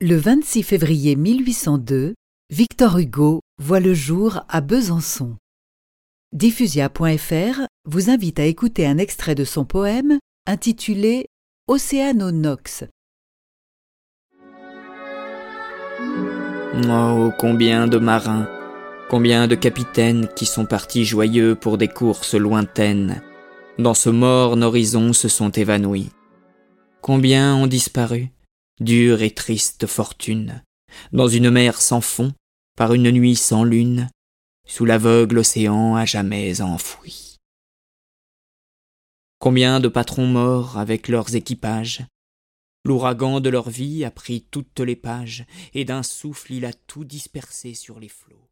Le 26 février 1802, Victor Hugo voit le jour à Besançon. Diffusia.fr vous invite à écouter un extrait de son poème intitulé Océanonox. Oh, combien de marins, combien de capitaines qui sont partis joyeux pour des courses lointaines, dans ce morne horizon se sont évanouis. Combien ont disparu dure et triste fortune, dans une mer sans fond, par une nuit sans lune, sous l'aveugle océan à jamais enfoui. Combien de patrons morts avec leurs équipages L'ouragan de leur vie a pris toutes les pages, et d'un souffle il a tout dispersé sur les flots.